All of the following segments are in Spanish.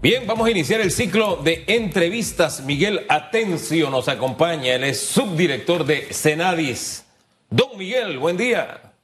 Bien, vamos a iniciar el ciclo de entrevistas. Miguel Atencio nos acompaña, él es subdirector de Senadis. Don Miguel, buen día.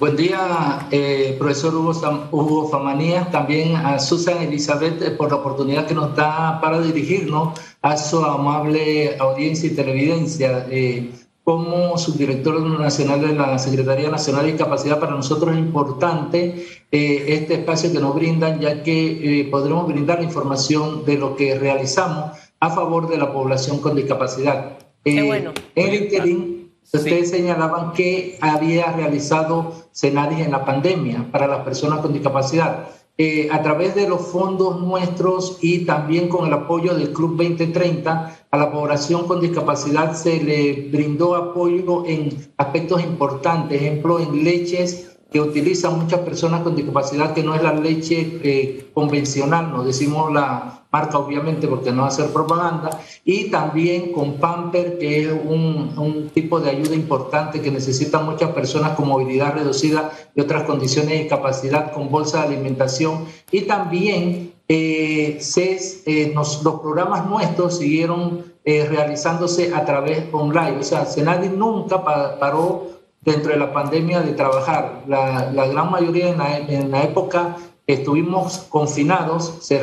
Buen día, eh, profesor Hugo, Hugo Famanía, también a Susan Elizabeth eh, por la oportunidad que nos da para dirigirnos a su amable audiencia y televidencia. Eh, como subdirector nacional de la Secretaría Nacional de Discapacidad, para nosotros es importante eh, este espacio que nos brindan, ya que eh, podremos brindar información de lo que realizamos a favor de la población con discapacidad. Qué bueno. En LinkedIn, ustedes señalaban que había realizado Senadis en la pandemia para las personas con discapacidad. Eh, a través de los fondos nuestros y también con el apoyo del Club 2030, a la población con discapacidad se le brindó apoyo en aspectos importantes, ejemplo, en leches que utilizan muchas personas con discapacidad, que no es la leche eh, convencional, no decimos la marca obviamente porque no va a hacer propaganda, y también con Pamper, que es un, un, tipo de ayuda importante que necesitan muchas personas con movilidad reducida y otras condiciones de discapacidad, con bolsa de alimentación, y también eh, eh, los programas nuestros siguieron eh, realizándose a través online, o sea, Senadi nunca paró dentro de la pandemia de trabajar. La, la gran mayoría en la, en la, época estuvimos confinados, se,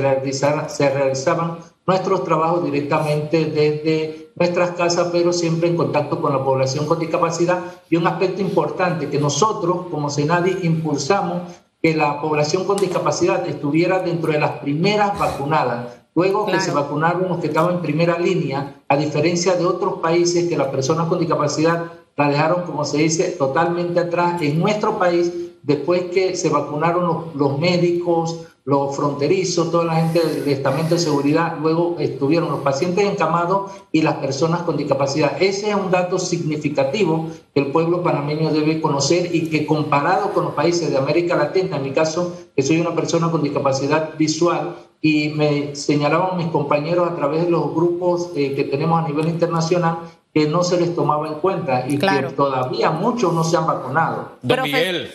se realizaban nuestros trabajos directamente desde nuestras casas, pero siempre en contacto con la población con discapacidad. Y un aspecto importante que nosotros como Senadi impulsamos que la población con discapacidad estuviera dentro de las primeras vacunadas. Luego que se vacunaron los que estaban en primera línea, a diferencia de otros países que las personas con discapacidad la dejaron, como se dice, totalmente atrás. En nuestro país, después que se vacunaron los, los médicos, los fronterizos, toda la gente del estamento de seguridad, luego estuvieron los pacientes encamados y las personas con discapacidad. Ese es un dato significativo que el pueblo panameño debe conocer y que comparado con los países de América Latina, en mi caso, que soy una persona con discapacidad visual, y me señalaban mis compañeros a través de los grupos eh, que tenemos a nivel internacional que no se les tomaba en cuenta y que todavía muchos no se han vacunado. Don Miguel,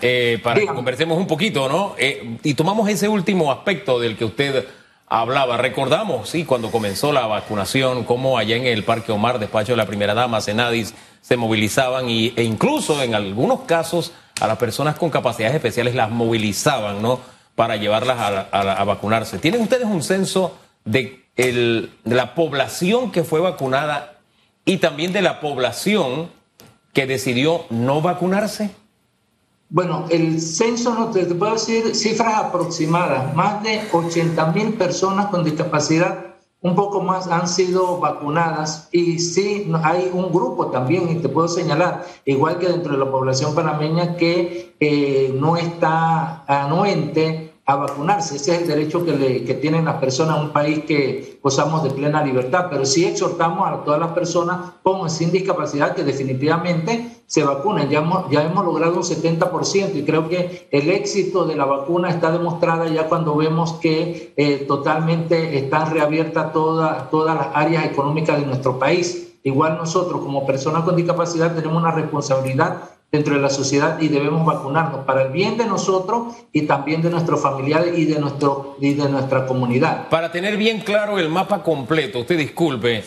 eh, para que conversemos un poquito, ¿no? Eh, y tomamos ese último aspecto del que usted hablaba. Recordamos, sí, cuando comenzó la vacunación, cómo allá en el Parque Omar, despacho de la primera dama, Senadis, se movilizaban y, e incluso en algunos casos a las personas con capacidades especiales las movilizaban, ¿no? Para llevarlas a, vacunarse. ¿Tienen ustedes un censo de, el, de la población que fue vacunada y también de la población que decidió no vacunarse? Bueno, el censo, no te, puedo decir cifras aproximadas, más de 80 mil personas con discapacidad, un poco más han sido vacunadas y sí hay un grupo también, y te puedo señalar, igual que dentro de la población panameña, que eh, no está anuente a vacunarse. Ese es el derecho que, le, que tienen las personas en un país que gozamos de plena libertad. Pero sí exhortamos a todas las personas con sin discapacidad que definitivamente se vacunen. Ya hemos, ya hemos logrado un 70% y creo que el éxito de la vacuna está demostrada ya cuando vemos que eh, totalmente están reabiertas todas todas las áreas económicas de nuestro país. Igual nosotros como personas con discapacidad tenemos una responsabilidad dentro de la sociedad y debemos vacunarnos para el bien de nosotros y también de nuestros familiares y de, nuestro, y de nuestra comunidad. Para tener bien claro el mapa completo, usted disculpe,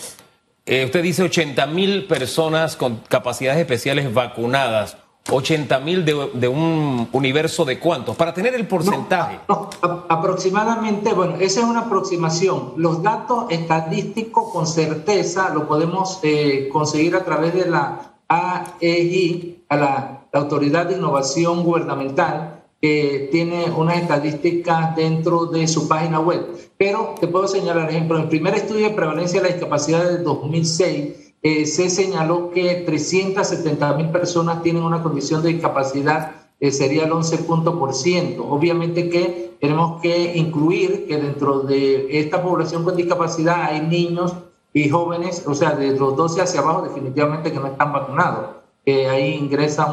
eh, usted dice 80 mil personas con capacidades especiales vacunadas. 80 mil de, de, un universo de cuántos, para tener el porcentaje. No, aproximadamente, bueno, esa es una aproximación. Los datos estadísticos con certeza lo podemos eh, conseguir a través de la AEI, a la, Autoridad de Innovación Gubernamental, que tiene unas estadísticas dentro de su página web. Pero te puedo señalar, ejemplo, en el primer estudio de prevalencia de la discapacidad del 2006, eh, se señaló que 370 mil personas tienen una condición de discapacidad, eh, sería el 11%. Obviamente que tenemos que incluir que dentro de esta población con discapacidad hay niños y jóvenes, o sea, de los 12 hacia abajo definitivamente que no están vacunados que ahí ingresa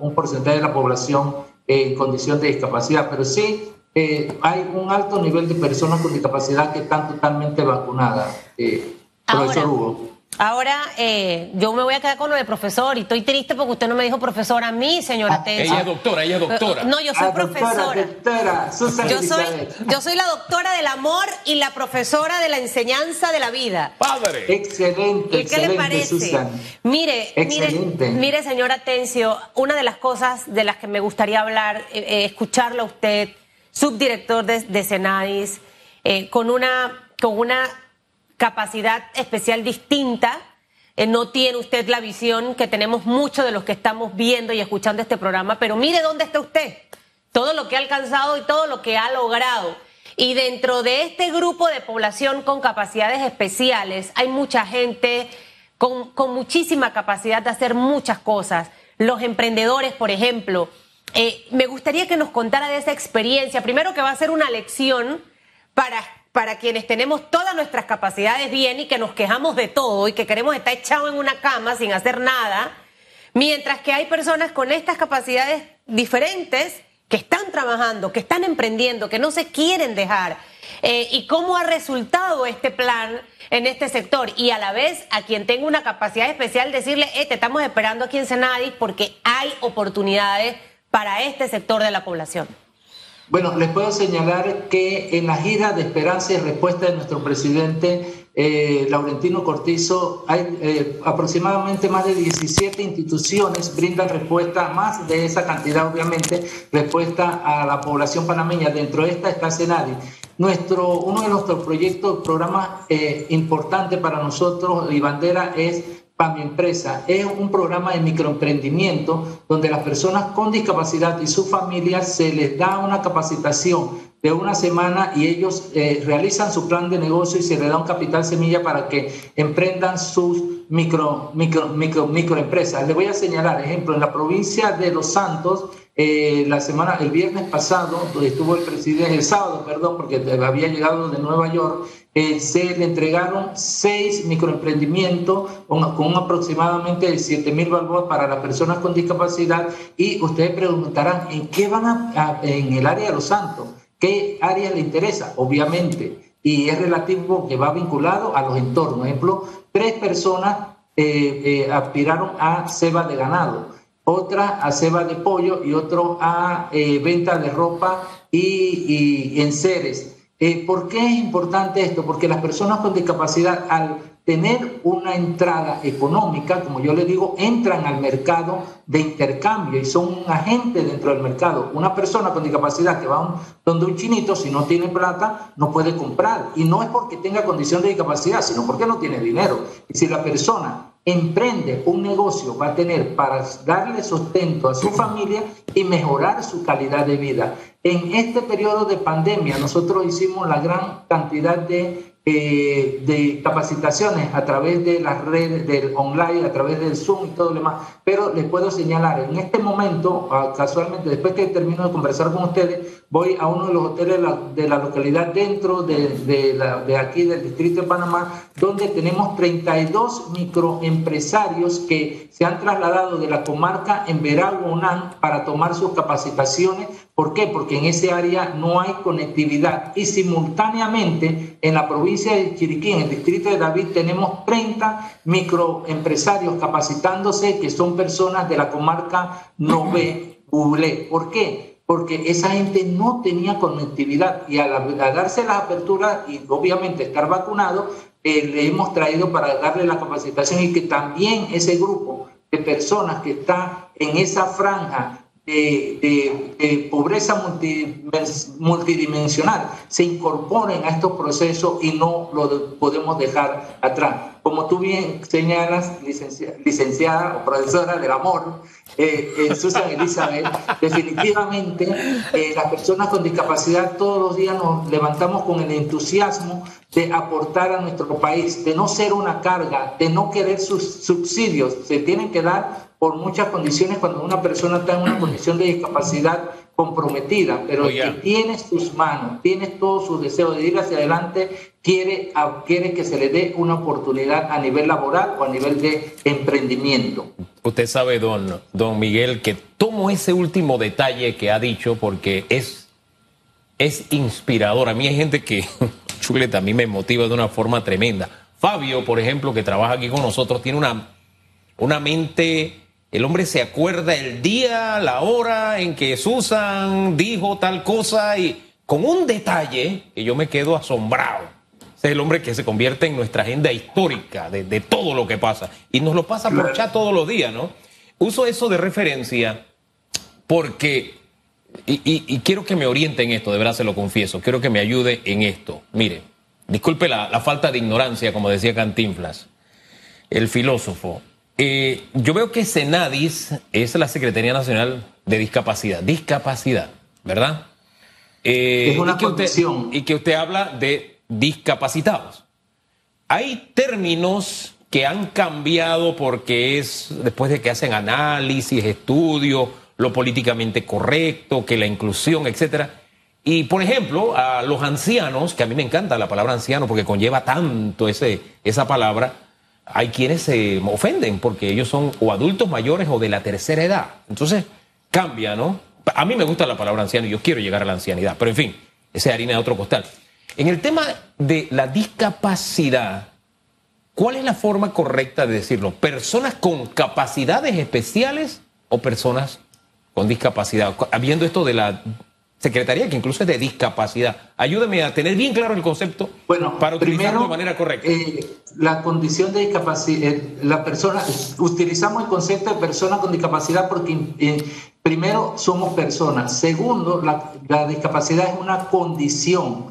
un porcentaje de la población en condición de discapacidad, pero sí eh, hay un alto nivel de personas con discapacidad que están totalmente vacunadas, eh, profesor Hugo. Ahora, eh, yo me voy a quedar con lo de profesor y estoy triste porque usted no me dijo profesora a mí, señora ah, Ella es doctora, ella es doctora. No, yo soy ah, profesora. Doctora, yo, soy, yo soy la doctora del amor y la profesora de la enseñanza de la vida. Padre. Excelente. ¿Y qué le parece? Mire, mire, mire, señora Tencio, una de las cosas de las que me gustaría hablar, eh, eh, escucharla a usted, subdirector de, de Senadis, con una, con una capacidad especial distinta. Eh, no tiene usted la visión que tenemos muchos de los que estamos viendo y escuchando este programa, pero mire dónde está usted, todo lo que ha alcanzado y todo lo que ha logrado. Y dentro de este grupo de población con capacidades especiales hay mucha gente con, muchísima capacidad de hacer muchas cosas. Los emprendedores, por ejemplo. Eh, me gustaría que nos contara de esa experiencia. Primero que va a ser una lección para para quienes tenemos todas nuestras capacidades bien y que nos quejamos de todo y que queremos estar echados en una cama sin hacer nada, mientras que hay personas con estas capacidades diferentes que están trabajando, que están emprendiendo, que no se quieren dejar. Eh, y cómo ha resultado este plan en este sector. Y a la vez, a quien tenga una capacidad especial, decirle, eh, te estamos esperando aquí en Senadis porque hay oportunidades para este sector de la población. Bueno, les puedo señalar que en la gira de esperanza y respuesta de nuestro presidente eh, Laurentino Cortizo, hay eh, aproximadamente más de 17 instituciones brindan respuesta, más de esa cantidad obviamente, respuesta a la población panameña. Dentro de esta está Senadi. Nuestro, uno de nuestros proyectos, programas eh, importantes para nosotros y bandera es para mi empresa es un programa de microemprendimiento donde las personas con discapacidad y sus familias se les da una capacitación de una semana y ellos eh, realizan su plan de negocio y se les da un capital semilla para que emprendan sus micro, micro, micro, microempresas. Les voy a señalar, ejemplo, en la provincia de Los Santos, eh, la semana, el viernes pasado, estuvo el presidente, el sábado, perdón, porque había llegado de Nueva York, eh, se le entregaron seis microemprendimientos con, aproximadamente 7 mil balboas para las personas con discapacidad y ustedes preguntarán, ¿en qué van a, en el área de Los Santos? ¿Qué área le interesa? Obviamente, y es relativo que va vinculado a los entornos. Por ejemplo, tres personas eh, eh, aspiraron a ceba de ganado, otra a ceba de pollo y otro a venta de ropa y, y enseres. Eh, ¿Por qué es importante esto? Porque las personas con discapacidad, al tener una entrada económica, como yo le digo, entran al mercado de intercambio y son un agente dentro del mercado. Una persona con discapacidad que va donde un chinito, si no tiene plata, no puede comprar. Y no es porque tenga condición de discapacidad, sino porque no tiene dinero. Y si la persona emprende un negocio, va a tener para darle sustento a su familia y mejorar su calidad de vida. En este periodo de pandemia nosotros hicimos la gran cantidad de eh, de capacitaciones a través de las redes del online, a través del Zoom y todo lo demás. Pero les puedo señalar, en este momento, ah, casualmente, después que termino de conversar con ustedes, voy a uno de los hoteles de la, localidad dentro de, aquí del distrito de Panamá, donde tenemos 32 microempresarios que se han trasladado de la comarca en Veragua, para tomar sus capacitaciones ¿Por qué? Porque en ese área no hay conectividad y simultáneamente en la provincia de Chiriquí, en el distrito de David, tenemos 30 microempresarios capacitándose que son personas de la comarca Nové, Ublé. ¿Por qué? Porque esa gente no tenía conectividad y al, darse la apertura y obviamente estar vacunado, eh, le hemos traído para darle la capacitación y que también ese grupo de personas que está en esa franja de, pobreza multidimensional se incorporen a estos procesos y no lo podemos dejar atrás. Como tú bien señalas, licenciada o profesora del amor, eh, eh Susan Elizabeth, definitivamente eh, las personas con discapacidad todos los días nos levantamos con el entusiasmo de aportar a nuestro país, de no ser una carga, de no querer sus subsidios, se tienen que dar por muchas condiciones cuando una persona está en una condición de discapacidad comprometida, pero que tiene sus manos, tiene todo su deseo de ir hacia adelante, quiere, quiere que se le dé una oportunidad a nivel laboral o a nivel de emprendimiento. Usted sabe, don, don Miguel, que tomo ese último detalle que ha dicho porque es, es inspirador. A mí hay gente que, chuleta, a mí me motiva de una forma tremenda Fabio, por ejemplo, que trabaja aquí con nosotros, tiene una, una mente, el hombre se acuerda el día, la hora en que Susan dijo tal cosa y con un detalle que yo me quedo asombrado. Ese es el hombre que se convierte en nuestra agenda histórica de, de todo lo que pasa. Y nos lo pasa por chat todos los días, ¿no? Uso eso de referencia porque, y, quiero que me oriente en esto, de verdad se lo confieso, quiero que me ayude en esto. Mire, disculpe la, falta de ignorancia, como decía Cantinflas, el filósofo. Eh, yo veo que Senadis es la Secretaría Nacional de Discapacidad, discapacidad, ¿verdad? Eh, es una y y que usted habla de discapacitados. Hay términos que han cambiado porque es después de que hacen análisis, estudios, lo políticamente correcto, que la inclusión, etcétera. Y por ejemplo, a los ancianos, que a mí me encanta la palabra anciano porque conlleva tanto ese, esa palabra, hay quienes se ofenden porque ellos son o adultos mayores o de la tercera edad. Entonces, cambia, ¿no? A mí me gusta la palabra anciano y yo quiero llegar a la ancianidad, pero en fin, esa es harina de otro costal. En el tema de la discapacidad, ¿Cuál es la forma correcta de decirlo? ¿Personas con capacidades especiales o personas con discapacidad? Habiendo esto de la Secretaría, que incluso es de discapacidad. Ayúdeme a tener bien claro el concepto bueno, para utilizarlo de manera correcta. Eh, la condición de discapacidad, eh, la persona, utilizamos el concepto de persona con discapacidad porque eh, primero somos personas. Segundo, la, la discapacidad es una condición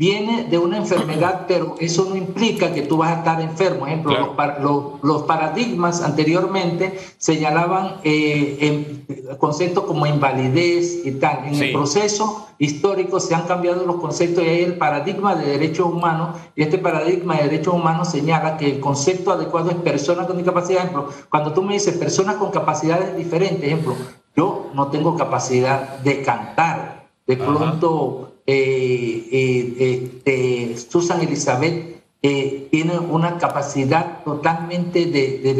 viene de una enfermedad, pero eso no implica que tú vas a estar enfermo. Por ejemplo, los, paradigmas anteriormente señalaban eh, conceptos como invalidez y tal. En el proceso histórico se han cambiado los conceptos y hay el paradigma de derechos humanos y este paradigma de derechos humanos señala que el concepto adecuado es persona con discapacidad. Ejemplo, cuando tú me dices personas con capacidades diferentes, ejemplo, yo no tengo capacidad de cantar. De pronto eh, eh, eh, Susan Elizabeth tiene una capacidad totalmente de,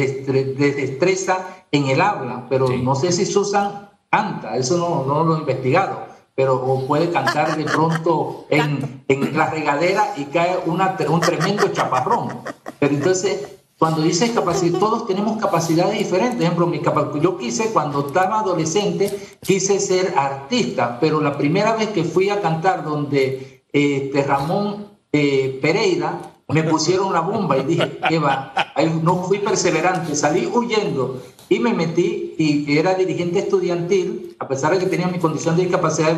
destreza en el habla, pero no sé si Susan canta, eso no, no lo he investigado, pero puede cantar de pronto en, en la regadera y cae una, un tremendo chaparrón. Pero entonces cuando dices capacidad, todos tenemos capacidades diferentes. Por ejemplo, mi yo quise, cuando estaba adolescente, quise ser artista, pero la primera vez que fui a cantar donde este, Ramón eh, Pereira, me pusieron una bomba y dije, ¿qué va? no fui perseverante, salí huyendo y me metí y era dirigente estudiantil, a pesar de que tenía mi condición de discapacidad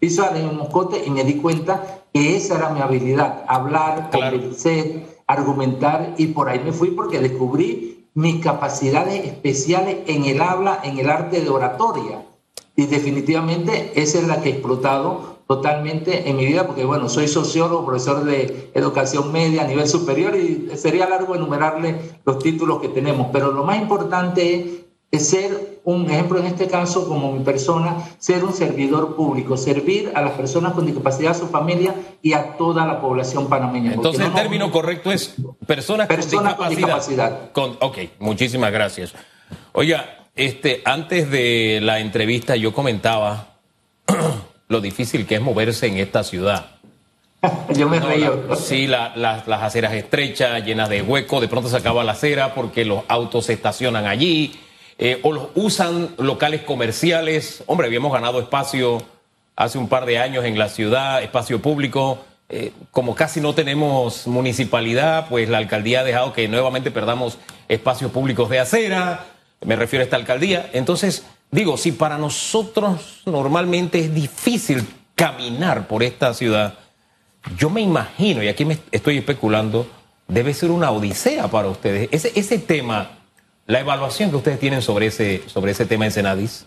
visual en un moscote y me di cuenta que esa era mi habilidad, hablar, convencer, argumentar y por ahí me fui porque descubrí mis capacidades especiales en el habla, en el arte de oratoria. Y definitivamente esa es la que he explotado totalmente en mi vida, porque bueno, soy sociólogo, profesor de educación media a nivel superior y sería largo enumerarle los títulos que tenemos, pero lo más importante es es ser un ejemplo en este caso como mi persona, ser un servidor público, servir a las personas con discapacidad, a su familia y a toda la población panameña. Entonces el término correcto es personas, con discapacidad. ok, muchísimas gracias. Oiga, este, antes de la entrevista yo comentaba lo difícil que es moverse en esta ciudad. Yo me río. sí, las aceras estrechas, llenas de huecos, de pronto se acaba la acera porque los autos se estacionan allí eh, o los usan locales comerciales. Hombre, habíamos ganado espacio hace un par de años en la ciudad, espacio público. Eh, como casi no tenemos municipalidad, pues la alcaldía ha dejado que nuevamente perdamos espacios públicos de acera. Me refiero a esta alcaldía. Entonces, digo, si para nosotros normalmente es difícil caminar por esta ciudad, yo me imagino, y aquí me estoy especulando, debe ser una odisea para ustedes. Ese, ese tema la evaluación que ustedes tienen sobre ese, sobre ese tema en Senadis.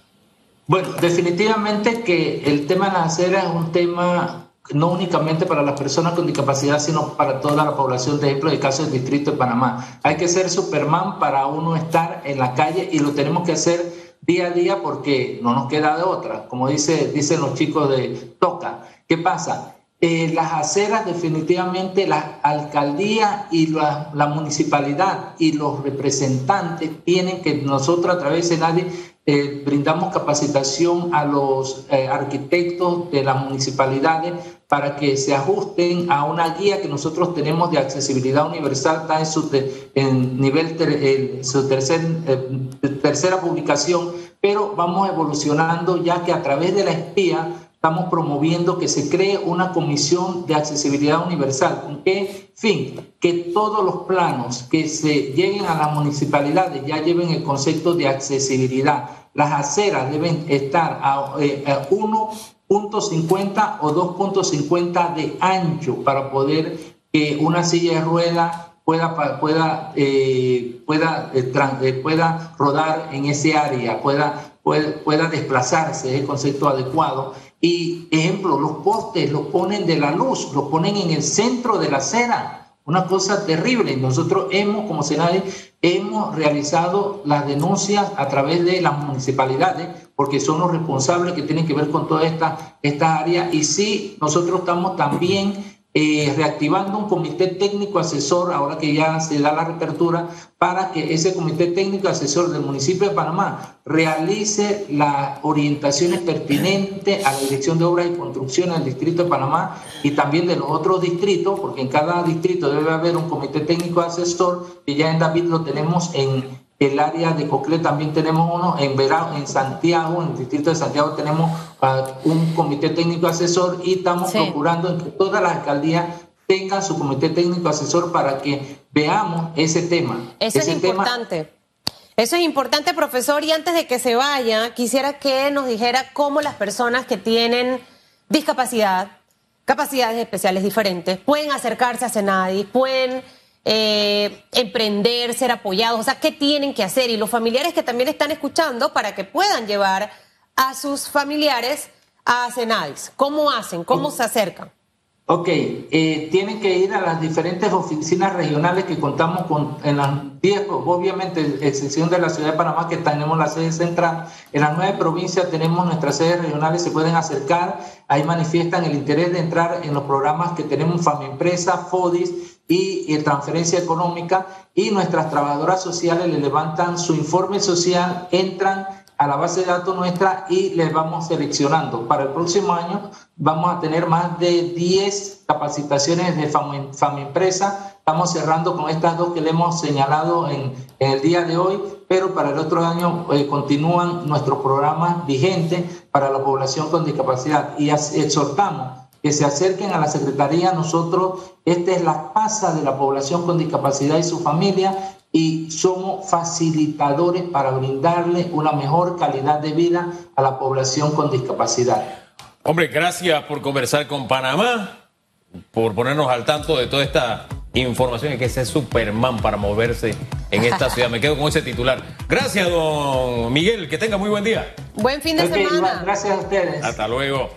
Bueno, definitivamente que el tema de la acera es un tema no únicamente para las personas con discapacidad, sino para toda la población, de ejemplo, el caso del Distrito de Panamá. Hay que ser Superman para uno estar en la calle y lo tenemos que hacer día a día porque no nos queda de otra. Como dice, dicen los chicos de Toca. ¿Qué pasa? Eh, las aceras definitivamente la alcaldía y la, municipalidad y los representantes tienen que nosotros a través de nadie eh, brindamos capacitación a los eh, arquitectos de las municipalidades para que se ajusten a una guía que nosotros tenemos de accesibilidad universal, está en su en nivel su tercer, eh, tercera publicación, pero vamos evolucionando ya que a través de la espía estamos promoviendo que se cree una comisión de accesibilidad universal. ¿Con qué fin? Que todos los planos que se lleguen a las municipalidades ya lleven el concepto de accesibilidad. Las aceras deben estar a, eh, a 1.50 o 2.50 de ancho para poder que una silla de rueda pueda, pueda, eh, pueda, eh, eh, pueda rodar en ese área, pueda, pueda desplazarse, es el concepto adecuado. Y ejemplo, los postes los ponen de la luz, los ponen en el centro de la acera. Una cosa terrible. Nosotros hemos, como Senado, hemos realizado las denuncias a través de las municipalidades, porque son los responsables que tienen que ver con toda esta, esta área. Y sí, nosotros estamos también eh, reactivando un comité técnico asesor, ahora que ya se da la reapertura, para que ese comité técnico asesor del municipio de Panamá realice las orientaciones pertinentes a la Dirección de Obras y Construcción del Distrito de Panamá y también de los otros distritos, porque en cada distrito debe haber un comité técnico asesor, que ya en David lo tenemos en el área de Coclé también tenemos uno, en Verano, en Santiago, en el distrito de Santiago tenemos uh, un comité técnico asesor y estamos procurando que todas las alcaldías tengan su comité técnico asesor para que veamos ese tema. Eso es importante. Eso es importante, profesor. Y antes de que se vaya, quisiera que nos dijera cómo las personas que tienen discapacidad, capacidades especiales diferentes, pueden acercarse a Senadi, pueden eh, emprender, ser apoyados? O sea, ¿qué tienen que hacer? Y los familiares que también están escuchando para que puedan llevar a sus familiares a Senadis. ¿Cómo hacen? ¿Cómo se acercan? Ok, eh, tienen que ir a las diferentes oficinas regionales que contamos con, en las 10, obviamente, excepción de la ciudad de Panamá, que tenemos la sede central. En las nueve provincias tenemos nuestras sedes regionales, se pueden acercar, ahí manifiestan el interés de entrar en los programas que tenemos Empresa, FODIS y, transferencia económica, y nuestras trabajadoras sociales le levantan su informe social, entran a la base de datos nuestra y les vamos seleccionando. Para el próximo año vamos a tener más de 10 capacitaciones de Fama Empresa. Estamos cerrando con estas dos que le hemos señalado en, el día de hoy, pero para el otro año eh, continúan nuestros programas vigentes para la población con discapacidad y exhortamos que se acerquen a la Secretaría. Nosotros, esta es la pasa de la población con discapacidad y su familia y somos facilitadores para brindarle una mejor calidad de vida a la población con discapacidad. Hombre, gracias por conversar con Panamá, por ponernos al tanto de toda esta información y que ese Superman para moverse en esta ciudad. Me quedo con ese titular. Gracias, don Miguel, que tenga muy buen día. Buen fin de semana. gracias a ustedes. Hasta luego.